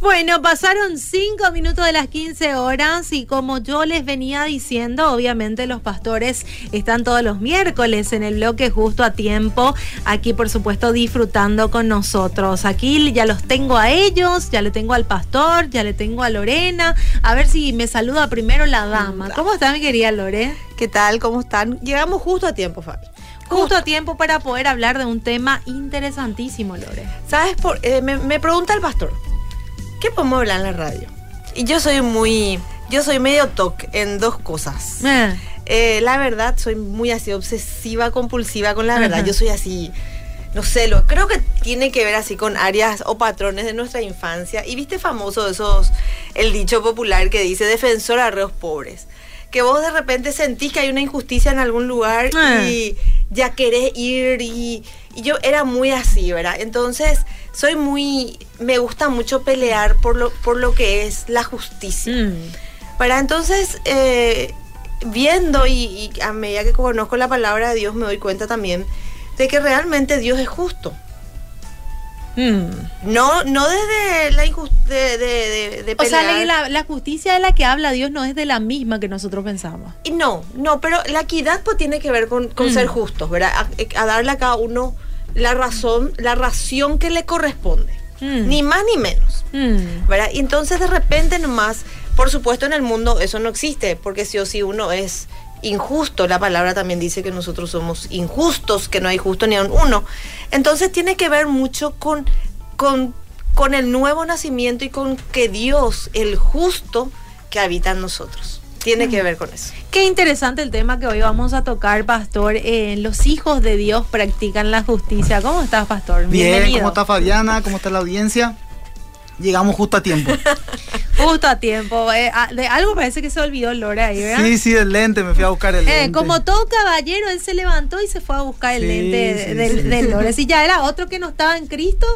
Bueno, pasaron cinco minutos de las 15 horas y como yo les venía diciendo, obviamente los pastores están todos los miércoles en el bloque justo a tiempo, aquí por supuesto disfrutando con nosotros. Aquí ya los tengo a ellos, ya le tengo al pastor, ya le tengo a Lorena. A ver si me saluda primero la dama. ¿Cómo está mi querida Lore? ¿Qué tal? ¿Cómo están? Llegamos justo a tiempo, Fabi. Justo a tiempo para poder hablar de un tema interesantísimo, Lore. ¿Sabes? Por, eh, me, me pregunta el pastor. ¿Qué podemos hablar en la radio? Y yo soy muy, yo soy medio toc en dos cosas. Eh. Eh, la verdad, soy muy así obsesiva, compulsiva con la verdad. Yo soy así, no sé, lo, creo que tiene que ver así con áreas o patrones de nuestra infancia. Y viste famoso esos, el dicho popular que dice defensor a reos pobres. Que vos de repente sentís que hay una injusticia en algún lugar y ya querés ir y, y yo era muy así, ¿verdad? Entonces, soy muy, me gusta mucho pelear por lo, por lo que es la justicia. Mm. Para entonces, eh, viendo y, y a medida que conozco la palabra de Dios, me doy cuenta también de que realmente Dios es justo. Mm. No, no desde la injusticia de, de, de- O sea, la, la justicia de la que habla Dios no es de la misma que nosotros pensamos. Y no, no, pero la equidad pues tiene que ver con, con Mm. ser justos, ¿verdad? A, a darle a cada uno la razón, la ración que le corresponde. Mm. Ni más ni menos. ¿verdad? Y entonces de repente nomás, por supuesto en el mundo eso no existe, porque si o si uno es injusto, la palabra también dice que nosotros somos injustos, que no hay justo ni a un uno. Entonces tiene que ver mucho con, con, con el nuevo nacimiento y con que Dios, el justo, que habita en nosotros. Tiene que ver con eso. Qué interesante el tema que hoy vamos a tocar, Pastor. Eh, los hijos de Dios practican la justicia. ¿Cómo estás, Pastor? Bien, Bienvenido. ¿cómo está Fabiana? ¿Cómo está la audiencia? Llegamos justo a tiempo. Justo a tiempo. Eh, ah, de algo parece que se olvidó Lora ahí, ¿verdad? Sí, sí, el lente, me fui a buscar el Eh, lente. como todo caballero, él se levantó y se fue a buscar el Sí, lente de- sí, del, sí. del Lore. Si ya era otro que no estaba en Cristo,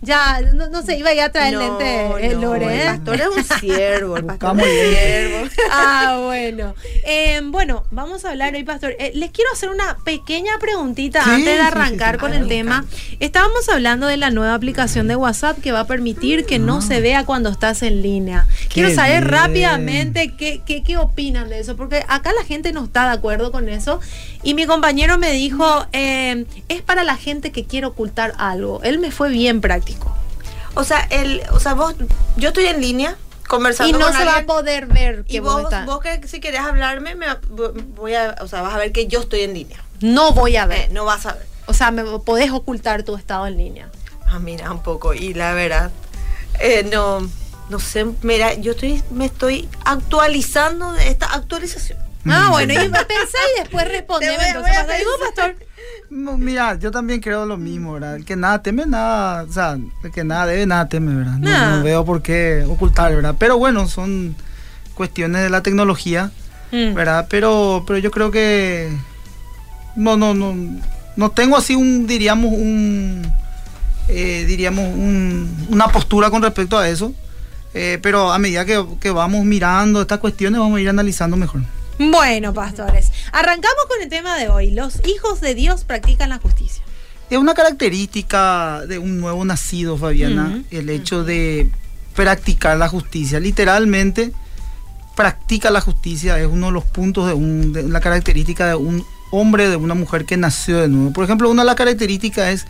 ya no, no se iba a ir a traer el lente el no, Lore. el ¿eh? pastor es un siervo, el pastor Buscamos es un el siervo. Ah, bueno. Eh, bueno, vamos a hablar hoy, Pastor. Eh, les quiero hacer una pequeña preguntita Sí, antes de arrancar sí, sí. con Ah, el tema. Estábamos hablando de la nueva aplicación de WhatsApp que va a permitir que no se vea cuando estás en línea. Quiero Qué saber bien. rápidamente qué, qué, qué opinan de eso, porque acá la gente no está de acuerdo con eso. Y mi compañero me dijo, eh, es para la gente que quiere ocultar algo. Él me fue bien práctico. O sea, el, o sea, vos, yo estoy en línea conversando Y no con se va a poder ver que y vos, vos, que si querés hablarme, me, voy a, o sea, vas a ver que yo estoy en línea. No voy a ver. Eh, no vas a ver. O sea, me podés ocultar tu estado en línea. Ah, mira, un poco. Y la verdad, eh, no, no sé, mira, yo estoy, me estoy actualizando de esta actualización. Ah, bueno, y pensá y después respondeme. Te voy- Entonces, a pastor. Mira, yo también creo lo mismo, ¿verdad? El que nada teme, nada, o sea, el que nada debe, nada teme, ¿verdad? No, Nah. no veo por qué ocultar, ¿verdad? Pero bueno, son cuestiones de la tecnología, Mm. ¿verdad? Pero, pero yo creo que no, no, no, no tengo así un, diríamos, un, eh, diríamos, un- una postura con respecto a eso. eh, pero a medida que, que vamos mirando estas cuestiones, vamos a ir analizando mejor. Bueno, pastores, arrancamos con el tema de hoy. Los hijos de Dios practican la justicia. Es una característica de un nuevo nacido, Fabiana, el hecho de practicar la justicia. Literalmente, practica la justicia es uno de los puntos de, un, de la característica de un hombre, de una mujer que nació de nuevo. Por ejemplo, una de las características es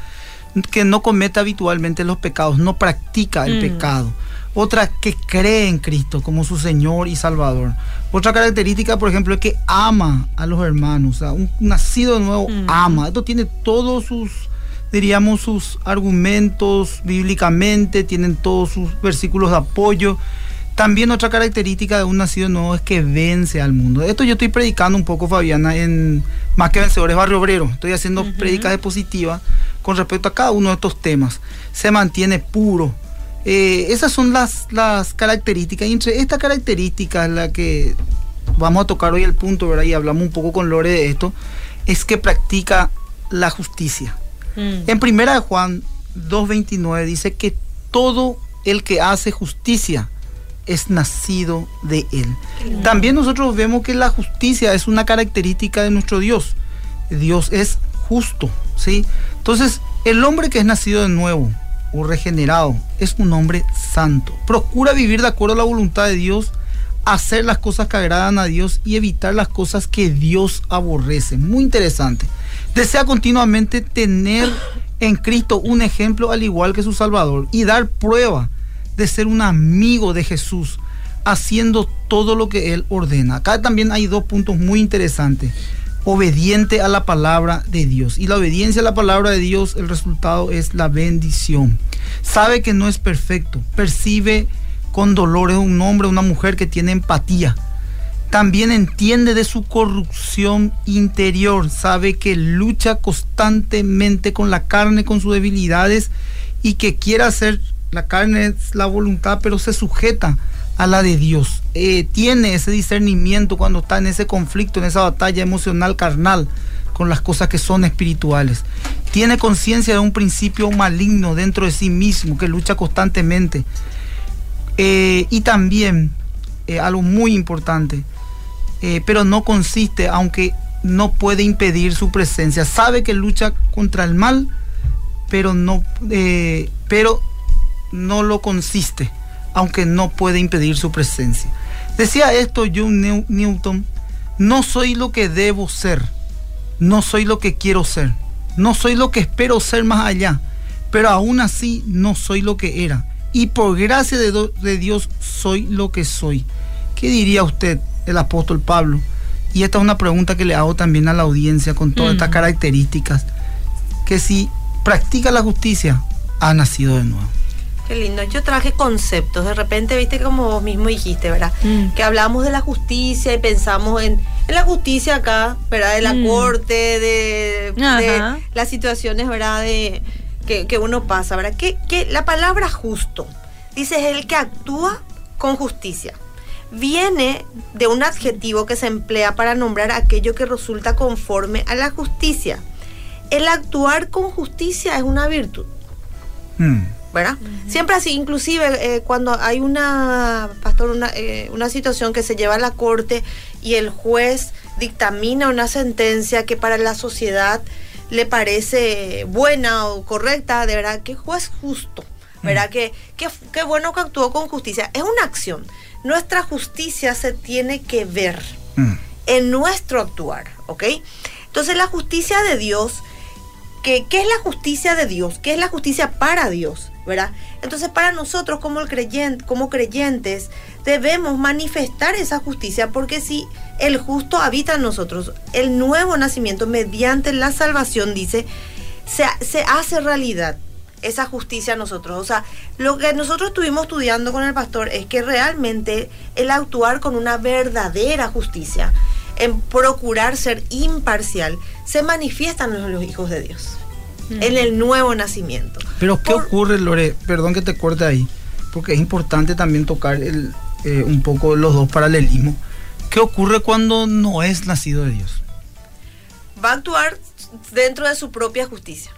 que no comete habitualmente los pecados, no practica el Mm. pecado. Otra, que cree en Cristo como su Señor y Salvador. Otra característica, por ejemplo, es que ama a los hermanos. O sea, un nacido nuevo Mm. ama. Esto tiene todos sus, diríamos, sus argumentos bíblicamente, tienen todos sus versículos de apoyo. También otra característica de un nacido nuevo es que vence al mundo. Esto yo estoy predicando un poco, Fabiana, en Más que Vencedores Barrio Obrero. Estoy haciendo Ujú. prédicas expositivas con respecto a cada uno de estos temas. Se mantiene puro. Eh, esas son las, las características. Y entre esta característica es la que vamos a tocar hoy el punto, ¿verdad? Y hablamos un poco con Lore de esto. Es que practica la justicia. Mm. En primera de Juan 2.29 dice que todo el que hace justicia es nacido de él. También nosotros vemos que la justicia es una característica de nuestro Dios. Dios es justo, ¿sí? Entonces, el hombre que es nacido de nuevo o regenerado es un hombre santo. Procura vivir de acuerdo a la voluntad de Dios, hacer las cosas que agradan a Dios y evitar las cosas que Dios aborrece. Muy interesante. Desea continuamente tener en Cristo un ejemplo al igual que su Salvador y dar prueba de ser un amigo de Jesús, haciendo todo lo que Él ordena. Acá también hay dos puntos muy interesantes. Obediente a la palabra de Dios. Y la obediencia a la palabra de Dios, el resultado es la bendición. Sabe que no es perfecto. Percibe con dolor. Es un hombre, una mujer que tiene empatía. También entiende de su corrupción interior. Sabe que lucha constantemente con la carne, con sus debilidades y que quiere hacer la carne es la voluntad, pero se sujeta a la de Dios. Eh, tiene ese discernimiento cuando está en ese conflicto, en esa batalla emocional carnal con las cosas que son espirituales. Tiene conciencia de un principio maligno dentro de sí mismo que lucha constantemente. Eh, y también, eh, algo muy importante, pero no consiste, aunque no puede impedir su presencia. Sabe que lucha contra el mal, pero no, pero no lo consiste, aunque no puede impedir su presencia. Decía esto John Newton, no soy lo que debo ser, no soy lo que quiero ser, no soy lo que espero ser más allá, pero aún así no soy lo que era. Y por gracia de, Dios soy lo que soy. ¿Qué diría usted, el apóstol Pablo? Y esta es una pregunta que le hago también a la audiencia con todas estas características. Que si practica la justicia, ha nacido de nuevo. Qué lindo. Yo traje conceptos. De repente, viste como vos mismo dijiste, ¿verdad? Mm. Que hablamos de la justicia y pensamos en, la justicia acá, ¿verdad? De la mm. corte, de, las situaciones, ¿verdad? De, que, uno pasa, ¿verdad? Que, que la palabra justo, dice, es el que actúa con justicia. Viene de un adjetivo que se emplea para nombrar aquello que resulta conforme a la justicia. El actuar con justicia es una virtud. Mm. ¿Verdad? Siempre así, inclusive eh, cuando hay una, pastor, una, eh, una situación que se lleva a la corte y el juez dictamina una sentencia que para la sociedad le parece buena o correcta, de verdad, que juez justo, ¿verdad? Que, que, bueno que actuó con justicia. Es una acción. Nuestra justicia se tiene que ver mm. en nuestro actuar, ¿ok? Entonces la justicia de Dios, que, ¿qué es la justicia de Dios? ¿Qué es la justicia para Dios? ¿verdad? Entonces para nosotros como, el creyente, como creyentes debemos manifestar esa justicia porque si el justo habita en nosotros, el nuevo nacimiento mediante la salvación dice, se, se hace realidad esa justicia a nosotros. O sea, lo que nosotros estuvimos estudiando con el pastor es que realmente el actuar con una verdadera justicia, en procurar ser imparcial, se manifiestan en los hijos de Dios en el nuevo nacimiento. Pero ¿qué ocurre, Lore? Perdón que te corte ahí, porque es importante también tocar el, eh, un poco los dos paralelismos. ¿Qué ocurre cuando no es nacido de Dios? Va a actuar dentro de su propia justicia,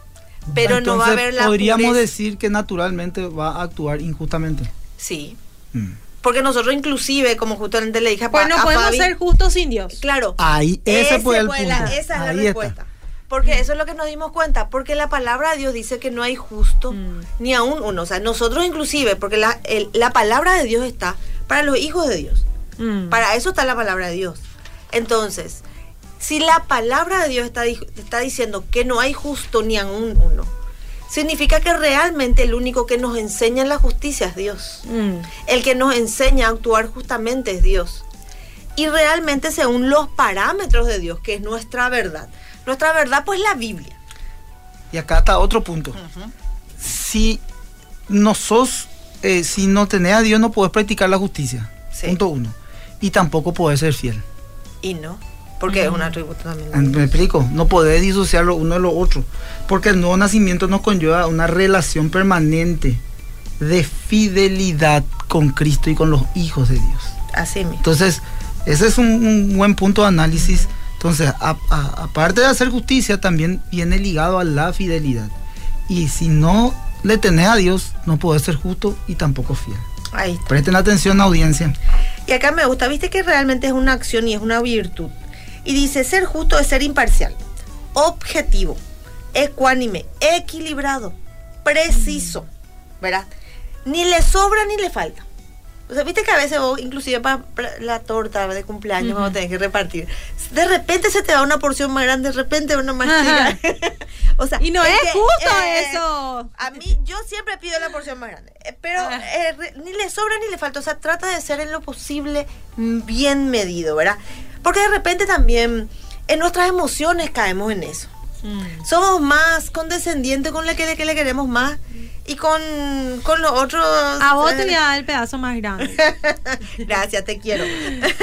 pero no va a haber la Podríamos decir que naturalmente va a actuar injustamente. Sí. Mm. Porque nosotros inclusive, como justamente le dije a Bueno, podemos ser justos sin Dios. Claro. Ahí, ese, fue el punto. esa es la respuesta. Porque eso es lo que nos dimos cuenta, porque la palabra de Dios dice que no hay justo mm. ni aún uno. O sea, nosotros inclusive, porque la, la, palabra de Dios está para los hijos de Dios. Mm. Para eso está la palabra de Dios. Entonces, si la palabra de Dios está, está diciendo que no hay justo ni aún uno, significa que realmente el único que nos enseña la justicia es Dios. Mm. El que nos enseña a actuar justamente es Dios. Y realmente según los parámetros de Dios, que es nuestra verdad. Nuestra verdad, pues la Biblia. Y acá está otro punto. Si no sos, eh, si no tenés a Dios, no puedes practicar la justicia. Punto uno. Y tampoco puedes ser fiel. Y no. Porque es un atributo también. Ah, me explico, no podés disociarlo uno de lo otro. Porque el nuevo nacimiento nos conlleva una relación permanente de fidelidad con Cristo y con los hijos de Dios. Así mismo. Entonces, ese es un, un buen punto de análisis Entonces, aparte de hacer justicia, también viene ligado a la fidelidad. Y si no le tenés a Dios, no podés ser justo y tampoco fiel. Ahí Presten atención, audiencia. Y acá me gusta, viste que realmente es una acción y es una virtud. Y dice, ser justo es ser imparcial, objetivo, ecuánime, equilibrado, preciso, ¿verdad? Ni le sobra ni le falta. O sea, viste que a veces vos, inclusive para la torta de cumpleaños, cuando tenés que repartir, de repente se te da una porción más grande, de repente una más chica. o sea, y no es, justo eh, eso. A mí, yo siempre pido la porción más grande, eh, pero ah. eh, ni le sobra ni le falta. O sea, trata de ser en lo posible bien medido, ¿verdad? Porque de repente también en nuestras emociones caemos en eso. Mm. Somos más condescendientes con la que, que le queremos más y con, con los otros. A vos te voy a dar el pedazo más grande. Gracias, te quiero.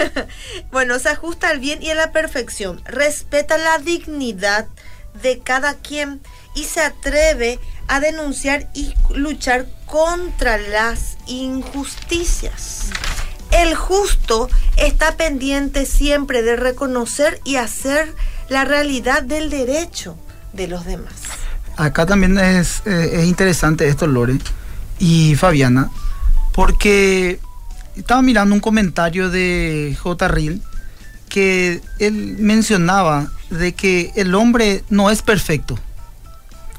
bueno, se ajusta al bien y a la perfección. Respeta la dignidad de cada quien y se atreve a denunciar y luchar contra las injusticias. El justo está pendiente siempre de reconocer y hacer la realidad del derecho de los demás acá también es, eh, interesante esto, Lore y Fabiana, porque estaba mirando un comentario de J. Ril que él mencionaba de que el hombre no es perfecto.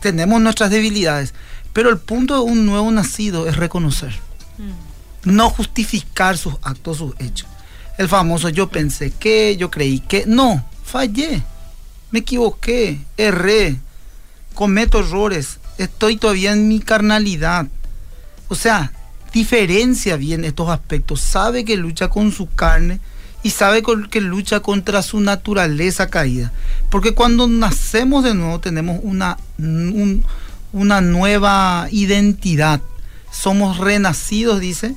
Tenemos nuestras debilidades, pero el punto de un nuevo nacido es reconocer, mm. no justificar sus actos, sus hechos. El famoso yo pensé que, yo creí que, no, fallé, me equivoqué, erré, cometo errores, estoy todavía en mi carnalidad. O sea, diferencia bien estos aspectos, sabe que lucha con su carne y sabe que lucha contra su naturaleza caída. Porque cuando nacemos de nuevo tenemos una, una nueva identidad. Somos renacidos, dice,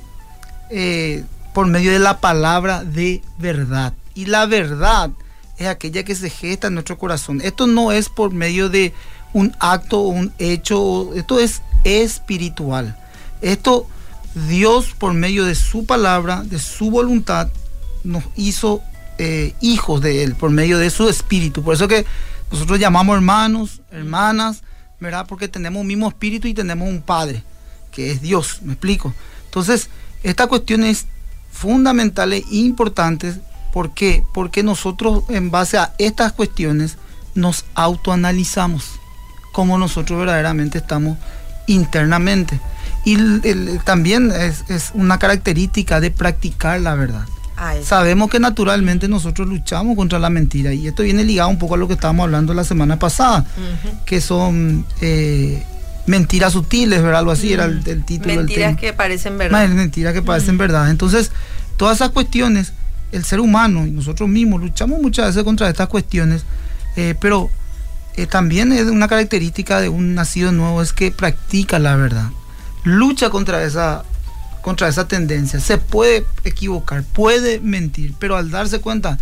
eh, por medio de la palabra de verdad. Y la verdad es aquella que se gesta en nuestro corazón. Esto no es por medio de un acto un hecho, esto es espiritual. Esto Dios por medio de su palabra, de su voluntad, nos hizo eh, hijos de Él, por medio de su espíritu. Por eso que nosotros llamamos hermanos, hermanas, ¿verdad? Porque tenemos un mismo espíritu y tenemos un Padre, que es Dios, me explico. Entonces, esta cuestión es fundamental e importante. ¿Por qué? Porque nosotros en base a estas cuestiones nos autoanalizamos cómo nosotros verdaderamente estamos internamente. Y también es, una característica de practicar la verdad. Ah, Sabemos que naturalmente nosotros luchamos contra la mentira y esto viene ligado un poco a lo que estábamos hablando la semana pasada, que son eh, mentiras sutiles, ¿verdad? Algo así era el, título. Mentiras que parecen verdad. Mentiras que parecen verdad. Entonces, todas esas cuestiones, el ser humano y nosotros mismos luchamos muchas veces contra estas cuestiones, eh, pero eh, también es una característica de un nacido nuevo es que practica la verdad, lucha contra esa, contra esa tendencia, se puede equivocar, puede mentir, pero al darse cuenta,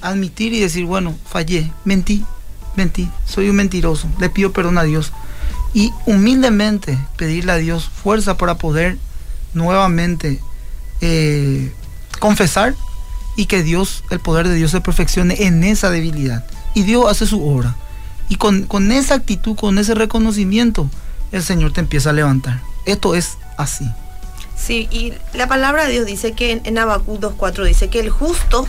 admitir y decir, bueno, fallé, mentí, mentí, soy un mentiroso, le pido perdón a Dios y humildemente pedirle a Dios fuerza para poder nuevamente eh, confesar y que Dios, el poder de Dios se perfeccione en esa debilidad y Dios hace su obra. Y con, esa actitud, con ese reconocimiento, el Señor te empieza a levantar. Esto es así. Sí, y la palabra de Dios dice que en, en 2.4 dice que el justo,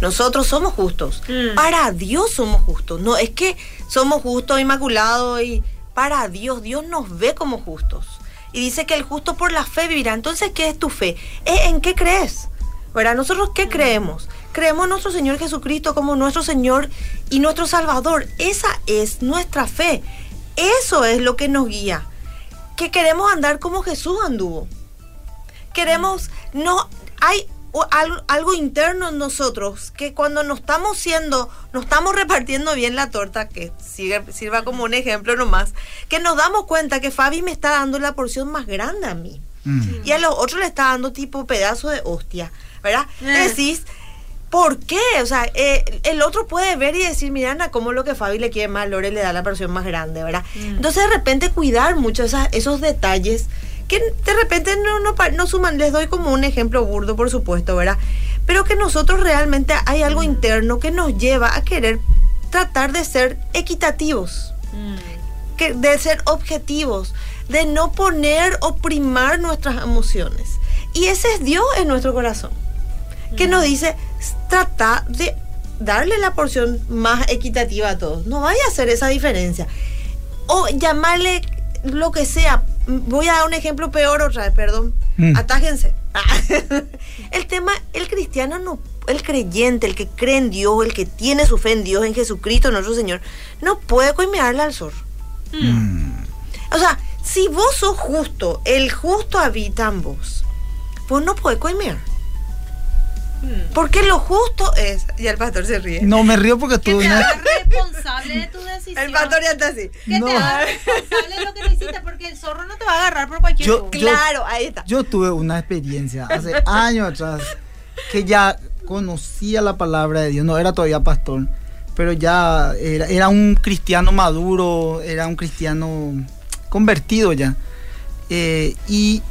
nosotros somos justos. Mm. Para Dios somos justos. No es que somos justos, inmaculados y para Dios, Dios nos ve como justos. Y dice que el justo por la fe vivirá. Entonces, ¿qué es tu fe? ¿En qué crees? ¿Verdad? ¿Nosotros qué creemos? creemos en nuestro Señor Jesucristo como nuestro Señor y nuestro Salvador. Esa es nuestra fe. Eso es lo que nos guía. Que queremos andar como Jesús anduvo. Queremos, no, hay algo, interno en nosotros que cuando nos estamos siendo, nos estamos repartiendo bien la torta, que sirva como un ejemplo nomás, que nos damos cuenta que Fabi me está dando la porción más grande a mí. Mm. Y a los otros le está dando tipo pedazo de hostia, ¿verdad? Eh. Decís, ¿Por qué? O sea, eh, el otro puede ver y decir, mira, Ana, cómo lo que Fabi le quiere más, Lore le da la porción más grande, ¿verdad? Mm. Entonces, de repente, cuidar mucho esos detalles que de repente no, no, no suman. Les doy como un ejemplo burdo, por supuesto, ¿verdad? pero que nosotros realmente hay algo interno que nos lleva a querer tratar de ser equitativos, que, de ser objetivos, de no poner o primar nuestras emociones. Y ese es Dios en nuestro corazón, que nos dice, trata de darle la porción más equitativa a todos. No vaya a hacer esa diferencia. O llamarle lo que sea. Voy a dar un ejemplo peor otra vez, perdón. Mm. Atájense. el tema, el cristiano no, el creyente, el que cree en Dios, el que tiene su fe en Dios, en Jesucristo, nuestro Señor, no puede coimearle al sol. Mm. O sea, si vos sos justo, el justo habita en vos, vos no podés coimear. Porque lo justo es. Y el pastor se ríe. No, me río porque Que tú te una... hagas responsable de tu decisión. El pastor ya está así. Que No. te hagas responsable de lo que hiciste, porque el zorro no te va a agarrar por cualquier Yo- cosa. Claro, ahí está. Yo tuve una experiencia hace años atrás que ya conocía la palabra de Dios, no era todavía pastor, pero ya era, era un cristiano maduro, era un cristiano convertido ya. Eh, y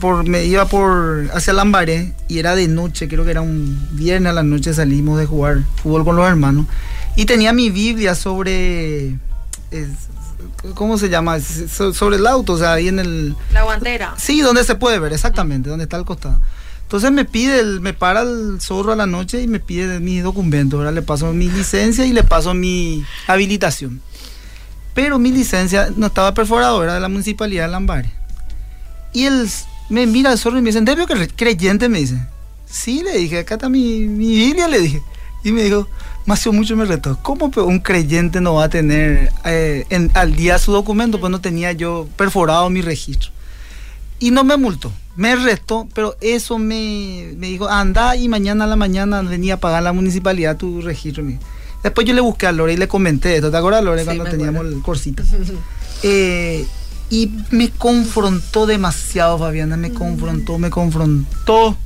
por, me iba por hacia Lambaré y era de noche, creo que era un viernes a la noche salimos de jugar fútbol con los hermanos y tenía mi Biblia sobre... es- ¿Cómo se llama? So- Sobre el auto, o sea, ahí en el... La guantera. Sí, donde se puede ver, exactamente, donde está el costado. Entonces me pide, el- me para el zorro a la noche y me pide mis documentos, ¿verdad? Le paso mi licencia y le paso mi habilitación. Pero mi licencia no estaba perforado, era de la municipalidad de Lambares. Y él me mira el zorro y me dice, ¿debio que creyente? Me dice. Sí, le dije, acá está mi, mi Biblia, le dije. Y me dijo, Macio mucho me retó, ¿cómo un creyente no va a tener eh, en- al día su documento? Pues no tenía yo perforado mi registro. Y no me multó, me retó, pero eso me, me dijo, anda y mañana a la mañana venía a pagar la municipalidad tu registro. me. Después yo le busqué a Lore y le comenté esto, ¿te acuerdas Lore Sí, cuando teníamos acuerdo. el corsita? Eh, y me confrontó demasiado, Fabiana, me confrontó, me confrontó.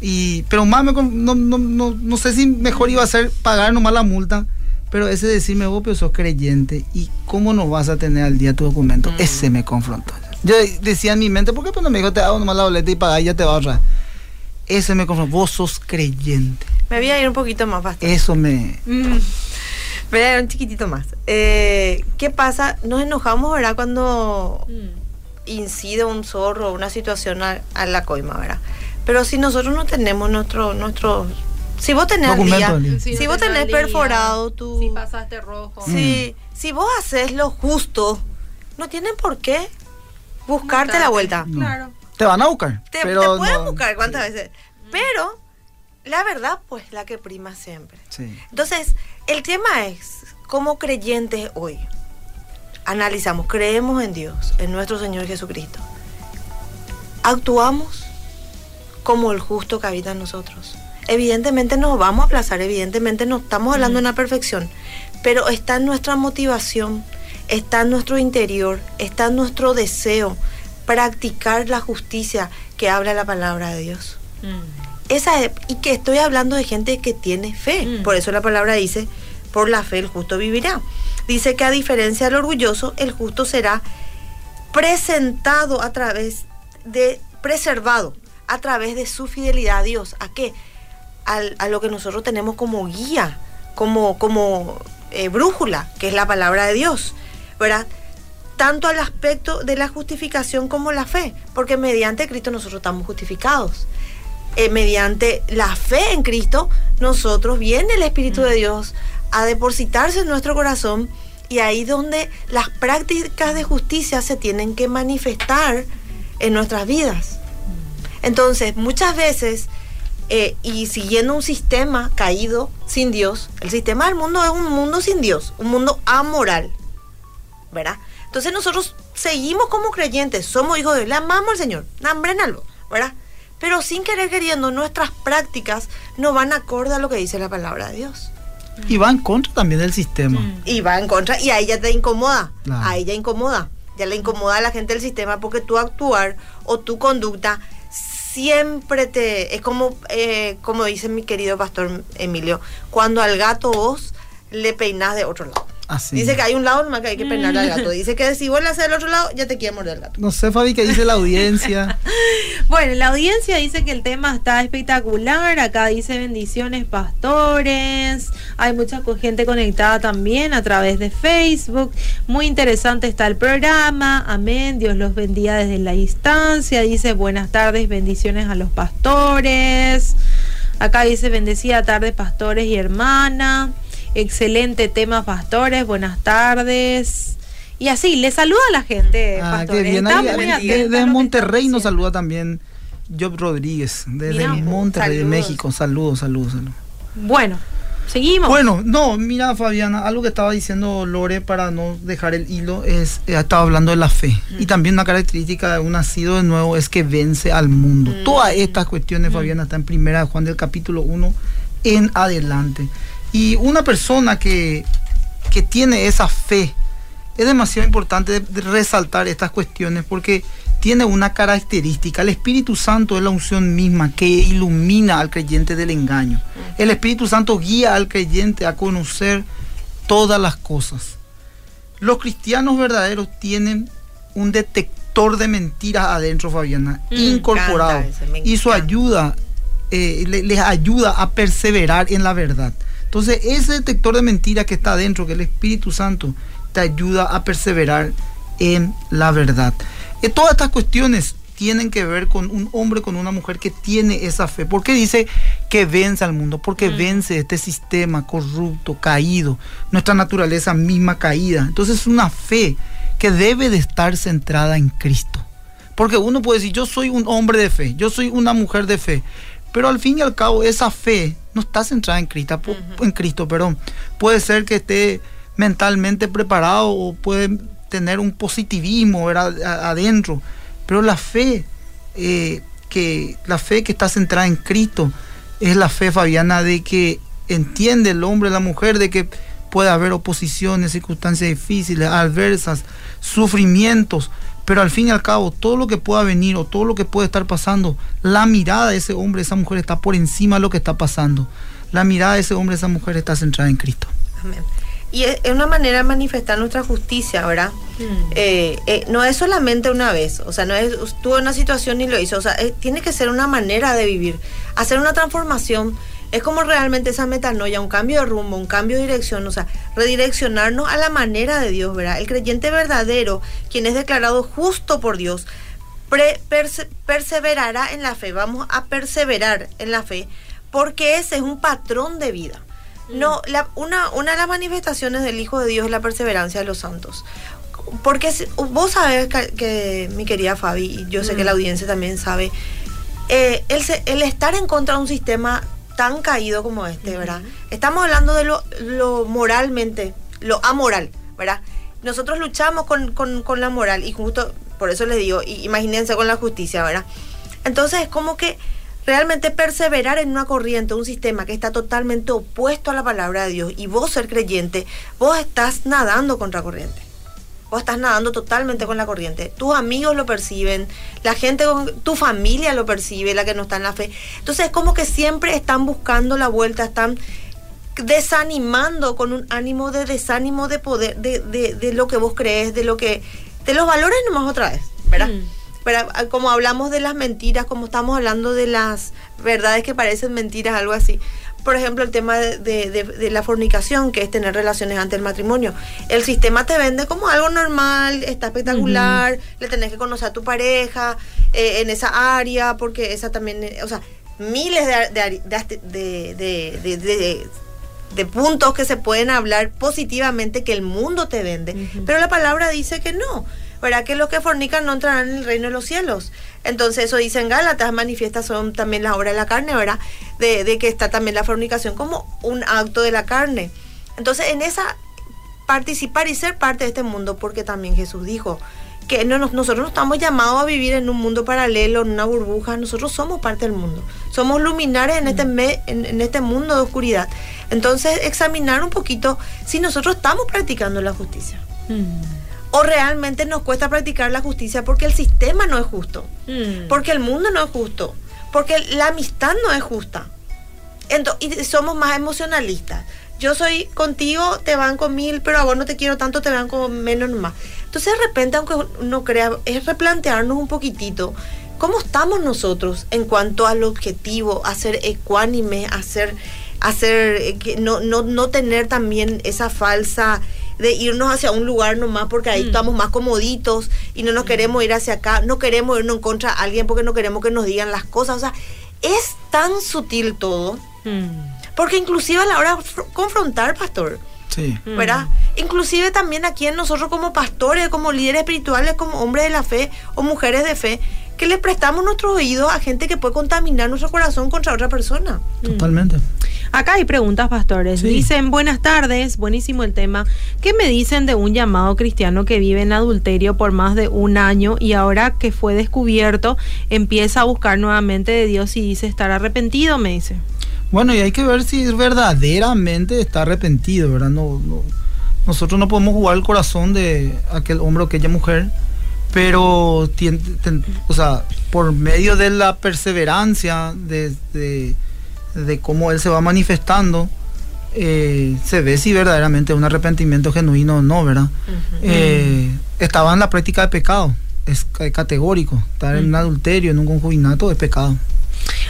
Y, pero más me no, no, no, no sé si mejor iba a ser pagar nomás la multa, pero ese decirme, vos, pero sos creyente, ¿y cómo no vas a tener al día tu documento? Ese me confrontó. Yo decía en mi mente, ¿por qué pues no me dijo, te hago nomás la boleta y pagar y ya te va a ahorrar? Ese me confrontó, vos sos creyente. Me voy a ir un poquito más, pastor. Eso me... Mm. Voy a ir un chiquitito más. Eh, ¿Qué pasa? Nos enojamos, ¿verdad? Cuando Mm. incide un zorro o una situación a, a la coima, ¿verdad? Pero si nosotros no tenemos nuestro, nuestro, si vos tenés al día, si no vos te tenés salía, perforado tu, Si pasaste rojo. si, si vos haces lo justo, no tienen por qué buscarte la vuelta. No. Claro. Te van a buscar. Te, pero te pueden no- buscar cuántas veces, pero la verdad, pues la que prima siempre. Sí. Entonces, el tema es, como creyentes hoy, analizamos, creemos en Dios, en nuestro Señor Jesucristo. Actuamos como el justo que habita en nosotros. Evidentemente nos vamos a aplazar, evidentemente no estamos hablando de una perfección, pero está en nuestra motivación, está en nuestro interior, está en nuestro deseo practicar la justicia que habla la palabra de Dios. Mm. Esa es- y que estoy hablando de gente que tiene fe. Mm. Por eso la palabra dice, por la fe el justo vivirá. Dice que a diferencia del orgulloso, el justo será presentado a través de, preservado a través de su fidelidad a Dios. ¿A qué? Al- a lo que nosotros tenemos como guía, como, como eh, brújula, que es la palabra de Dios. ¿Verdad? Tanto al aspecto de la justificación como la fe, porque mediante Cristo nosotros estamos justificados eh, mediante la fe en Cristo, nosotros viene el Espíritu de Dios a depositarse en nuestro corazón y ahí donde las prácticas de justicia se tienen que manifestar en nuestras vidas. Entonces, muchas veces, eh, y siguiendo un sistema caído sin Dios, el sistema del mundo es un mundo sin Dios, un mundo amoral, ¿verdad? Entonces nosotros seguimos como creyentes, somos hijos de Dios, le amamos al Señor, algo, ¿verdad? Pero sin querer queriendo, nuestras prácticas no van acorde a lo que dice la palabra de Dios. Y va en contra también del sistema. Mm. Y va en contra, y a ella te incomoda, a ella incomoda, ya le incomoda a la gente del sistema porque tu actuar o tu conducta siempre te... Es como, eh, como dice mi querido pastor Emilio, cuando al gato vos le peinás de otro lado. Así. Dice que hay un lado nomás que hay que penarle al gato. Dice que si vuelve a hacer el otro lado, ya te quiere morder el gato. No sé, Fabi, qué dice la audiencia. Bueno, la audiencia dice que el tema está espectacular. Acá dice bendiciones, pastores. Hay mucha gente conectada también a través de Facebook. Muy interesante está el programa. Amén. Dios los bendiga desde la distancia. Dice buenas tardes, bendiciones a los pastores. Acá dice bendecida tarde, pastores y hermana. Excelente tema, pastores. Buenas tardes. Y así, le saluda a la gente, Ah, pastores. qué bien. Está Ahí, muy de- atenta Monterrey nos saluda también Job Rodríguez, desde Monterrey, de. México. Saludos, saludos, saludos. Bueno, seguimos. Bueno, no, mira Fabiana, algo que estaba diciendo Lore para no dejar el hilo es, eh, estaba hablando de la fe. Y también una característica de un nacido de nuevo es que vence al mundo. Todas estas cuestiones, Fabiana, está en primera de Juan del capítulo 1 en adelante. Y una persona que, que tiene esa fe, es demasiado importante resaltar estas cuestiones porque tiene una característica. El Espíritu Santo es la unción misma que ilumina al creyente del engaño. El Espíritu Santo guía al creyente a conocer todas las cosas. Los cristianos verdaderos tienen un detector de mentiras adentro, Fabiana, Mm, incorporado. ese, y su ayuda eh, le- les ayuda a perseverar en la verdad. Entonces, ese detector de mentiras que está adentro, que es el Espíritu Santo, te ayuda a perseverar en la verdad. Eh, todas estas cuestiones tienen que ver con un hombre, con una mujer que tiene esa fe. ¿Por qué dice que vence al mundo? Porque vence este sistema corrupto, caído, nuestra naturaleza misma caída. Entonces es una fe que debe de estar centrada en Cristo. Porque uno puede decir, yo soy un hombre de fe, yo soy una mujer de fe. Pero al fin y al cabo, esa fe no está centrada en Cristo, pu- en Cristo, perdón. Puede ser que esté mentalmente preparado o puede tener un positivismo adentro. Pero la fe, eh, que, la fe que está centrada en Cristo es la fe, Fabiana, de que entiende el hombre, la mujer, de que puede haber oposiciones, circunstancias difíciles, adversas, sufrimientos, pero al fin y al cabo, todo lo que pueda venir o todo lo que puede estar pasando, la mirada de ese hombre, esa mujer está por encima de lo que está pasando. La mirada de ese hombre, esa mujer está centrada en Cristo. Amén. Y es una manera de manifestar nuestra justicia, ¿verdad? Mm. Eh, eh, no es solamente una vez, o sea, no es estuvo en una situación y lo hizo, o sea, eh, tiene que ser una manera de vivir, hacer una transformación. Es como realmente esa metanoia, un cambio de rumbo, un cambio de dirección, o sea, redireccionarnos a la manera de Dios, ¿verdad? El creyente verdadero, quien es declarado justo por Dios, pre- perse- perseverará en la fe, vamos a perseverar en la fe, porque ese es un patrón de vida. No, la- una, una de las manifestaciones del Hijo de Dios es la perseverancia de los santos. Porque vos sabés que, que, mi querida Fabi, y yo sé que la audiencia también sabe, eh, el, el estar en contra de un sistema tan caído como este, ¿verdad? Estamos hablando de lo, lo moralmente, lo amoral, ¿verdad? Nosotros luchamos con, con- con la moral y justo por eso les digo, imagínense con la justicia, ¿verdad? Entonces es como que realmente perseverar en una corriente, un sistema que está totalmente opuesto a la palabra de Dios y vos ser creyente, vos estás nadando contra corriente. Vos estás nadando totalmente con la corriente. Tus amigos lo perciben, la gente, con, tu familia lo percibe, la que no está en la fe. Entonces es como que siempre están buscando la vuelta, están desanimando con un ánimo de desánimo de poder, de, de, de lo que vos crees, de lo que, de los valores nomás otra vez, ¿verdad? Mm. Pero ah, como hablamos de las mentiras, como estamos hablando de las verdades que parecen mentiras, algo así. Por ejemplo, el tema de, de- la fornicación, que es tener relaciones antes del matrimonio. El sistema te vende como algo normal, está espectacular, le tenés que conocer a tu pareja eh, en esa área, porque esa también, eh, o sea, miles de, de, de- puntos que se pueden hablar positivamente que el mundo te vende, pero la palabra dice que no, ¿verdad? Que los que fornican no entrarán en el reino de los cielos. Entonces eso dice en Gálatas, manifiesta son también las obras de la carne, ¿verdad? De, de que está también la fornicación como un acto de la carne. Entonces en esa participar y ser parte de este mundo, porque también Jesús dijo que no, nos- nosotros no estamos llamados a vivir en un mundo paralelo, en una burbuja, nosotros somos parte del mundo, somos luminares en este, me- en, en este mundo de oscuridad. Entonces examinar un poquito si nosotros estamos practicando la justicia Mm. O realmente nos cuesta practicar la justicia porque el sistema no es justo, Mm. porque el mundo no es justo, porque la amistad no es justa. Ento- y somos más emocionalistas. yo soy contigo, te van con mil, pero a vos no te quiero tanto, te van con menos nomás. Entonces de repente, aunque no crea, es replantearnos un poquitito cómo estamos nosotros en cuanto al objetivo, a ser ecuánime, a ser, a ser eh, no, no, no tener también esa falsa de irnos hacia un lugar nomás porque ahí Mm. estamos más comoditos y no nos queremos ir hacia acá, no queremos irnos en contra de alguien porque no queremos que nos digan las cosas. O sea, es tan sutil todo, Mm. porque inclusive a la hora de fr- confrontar, pastor, Sí. Mm. ¿verdad? Inclusive también aquí en nosotros como pastores, como líderes espirituales, como hombres de la fe o mujeres de fe, que le prestamos nuestros oídos a gente que puede contaminar nuestro corazón contra otra persona. Totalmente. Acá hay preguntas, pastores. Sí. Dicen, buenas tardes, buenísimo el tema. ¿Qué me dicen de un llamado cristiano que vive en adulterio por más de un año y ahora que fue descubierto empieza a buscar nuevamente de Dios y dice estar arrepentido? Me dice. Bueno, y hay que ver si verdaderamente está arrepentido, ¿verdad? No, no- nosotros no podemos jugar el corazón de aquel hombre o aquella mujer, pero o sea, por medio de la perseverancia, de, de- de cómo él se va manifestando, eh, se ve si verdaderamente un arrepentimiento genuino o no, ¿verdad? Eh, estaba en la práctica de pecado, es ca- categórico, estar en un adulterio, en un concubinato es pecado.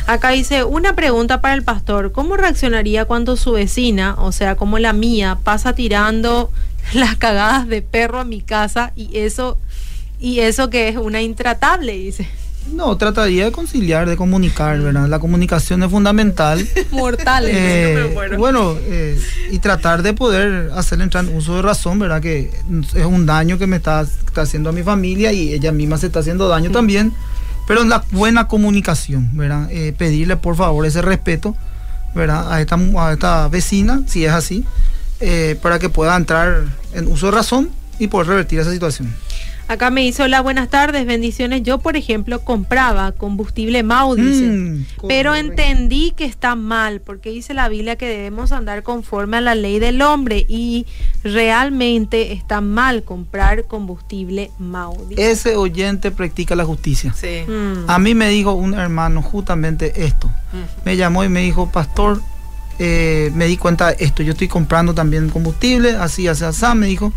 Acá dice, una pregunta para el pastor. ¿Cómo reaccionaría cuando su vecina, o sea, como la mía, pasa tirando las cagadas de perro a mi casa y eso, y eso que es una intratable? Dice. No, trataría de conciliar, de comunicar, ¿verdad? La comunicación es fundamental. Mortales. Eh, bueno, eh, y tratar de poder hacer entrar en uso de razón, ¿verdad? Que es un daño que me está, está haciendo a mi familia y ella misma se está haciendo daño también. Pero en la buena comunicación, ¿verdad? Eh, pedirle por favor ese respeto, ¿verdad? A esta, mu- a esta vecina, si es así, eh, para que pueda entrar en uso de razón y poder revertir esa situación. Acá me dice, hola, buenas tardes, bendiciones. Yo, por ejemplo, compraba combustible Mau, dice. Mm, pero entendí que está mal, porque dice la Biblia que debemos andar conforme a la ley del hombre y realmente está mal comprar combustible Mau. dice. Ese oyente practica la justicia. Sí. Mm. A mí me dijo un hermano justamente esto. Me llamó y me dijo, pastor, eh, me di cuenta de esto. Yo estoy comprando también combustible, así, así, así, me dijo.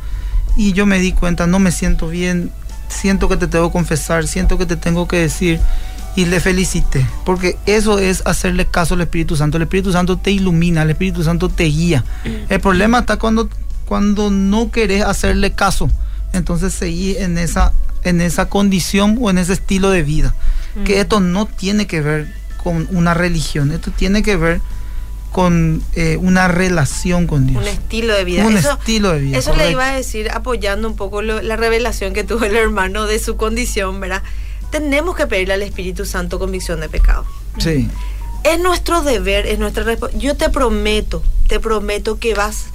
Y yo me di cuenta, no me siento bien, siento que te tengo que confesar, siento que te tengo que decir. Y le felicité, porque eso es hacerle caso al Espíritu Santo. El Espíritu Santo te ilumina, el Espíritu Santo te guía. El problema está cuando, cuando no querés hacerle caso. Entonces seguí en esa, en esa condición o en ese estilo de vida. Que Mm. esto no tiene que ver con una religión, esto tiene que ver con eh, una relación con Dios. Un estilo de vida. Un eso estilo de vida. eso le iba a decir, apoyando un poco lo- la revelación que tuvo el hermano de su condición, ¿verdad? Tenemos que pedirle al Espíritu Santo convicción de pecado. Sí. Es nuestro deber, es nuestra Yo te prometo, te prometo que vas,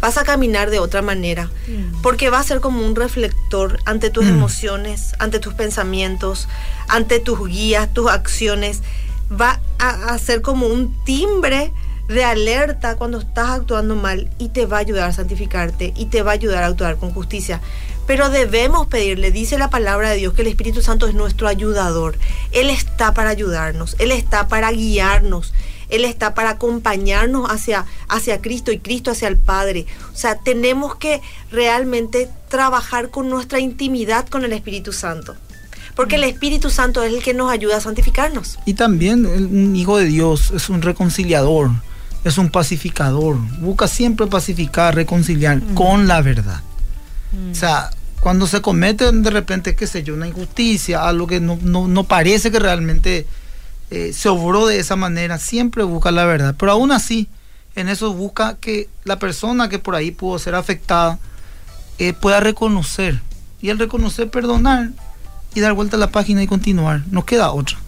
vas a caminar de otra manera. Mm. Porque va a ser como un reflector ante tus Mm. emociones, ante tus pensamientos, ante tus guías, tus acciones. Va a, a ser como un timbre de alerta cuando estás actuando mal y te va a ayudar a santificarte y te va a ayudar a actuar con justicia. Pero debemos pedirle, dice la palabra de Dios, que el Espíritu Santo es nuestro ayudador. Él está para ayudarnos, Él está para guiarnos, Él está para acompañarnos hacia, hacia Cristo y Cristo hacia el Padre. O sea, tenemos que realmente trabajar con nuestra intimidad con el Espíritu Santo. Porque el Espíritu Santo es el que nos ayuda a santificarnos. Y también un hijo de Dios es un reconciliador, es un pacificador. Busca siempre pacificar, reconciliar con la verdad. O sea, cuando se comete de repente, qué sé yo, una injusticia, algo que no, no, no parece que realmente eh, se obró de esa manera, siempre busca la verdad. Pero aún así, en eso busca que la persona que por ahí pudo ser afectada eh, pueda reconocer. Y al reconocer, perdonar y dar vuelta a la página y continuar. No queda otra.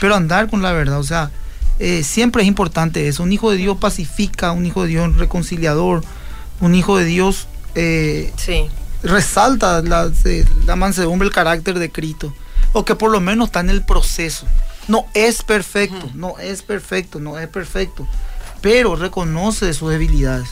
Pero andar con la verdad, o sea, eh, siempre es importante eso. Un hijo de Dios pacifica, un hijo de Dios reconciliador, un hijo de Dios eh, Sí. resalta la mansedumbre, el carácter de Cristo. O que por lo menos está en el proceso. No es perfecto, no es perfecto, no es perfecto. Pero reconoce sus debilidades.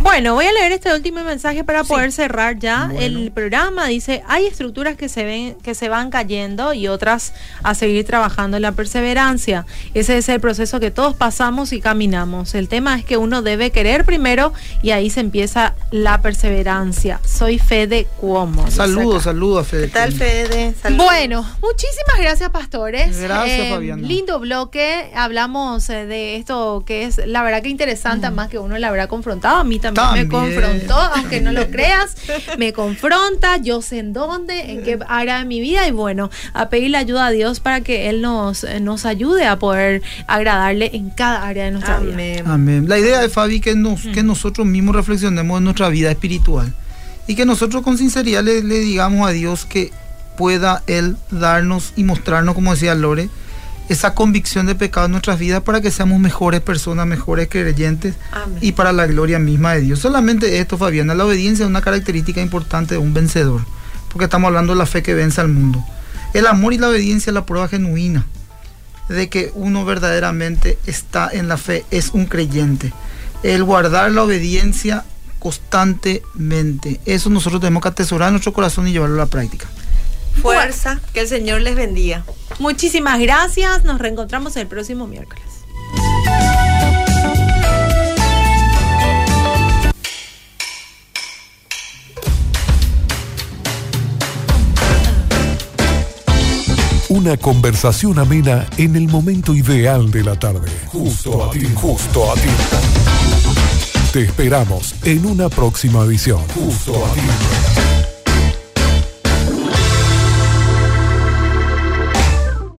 Bueno, voy a leer este último mensaje para poder cerrar ya el programa. Dice, hay estructuras que se ven, que se van cayendo y otras a seguir trabajando en la perseverancia. Ese es el proceso que todos pasamos y caminamos. El tema es que uno debe querer primero y ahí se empieza la perseverancia. Soy Fede Cuomo. Saludos, saludos Fede. ¿Qué tal Fede? Bueno, muchísimas gracias pastores. Gracias eh, Fabiana. Lindo bloque. Hablamos eh, de esto que es la verdad que interesante, mm. más que uno la habrá confrontado. A mí también me confrontó, aunque no lo creas, me confronta, yo sé en dónde, en qué área de mi vida y bueno, a pedirle ayuda a Dios para que Él nos, nos ayude a poder agradarle en cada área de nuestra vida. Amén. La idea de Fabi que, nos, que nosotros mismos reflexionemos en nuestra vida espiritual y que nosotros con sinceridad le, le digamos a Dios que pueda Él darnos y mostrarnos, como decía Lore, esa convicción de pecado en nuestras vidas para que seamos mejores personas, mejores creyentes y para la gloria misma de Dios. Solamente esto, Fabiana, la obediencia es una característica importante de un vencedor, porque estamos hablando de la fe que vence al mundo. El amor y la obediencia es la prueba genuina de que uno verdaderamente está en la fe, es un creyente. El guardar la obediencia constantemente, eso nosotros tenemos que atesorar en nuestro corazón y llevarlo a la práctica fuerza, que el Señor les bendiga. Muchísimas gracias, nos reencontramos el próximo miércoles. Una conversación amena en el momento ideal de la tarde. Justo a ti, justo a ti. Te esperamos en una próxima edición. Justo a ti.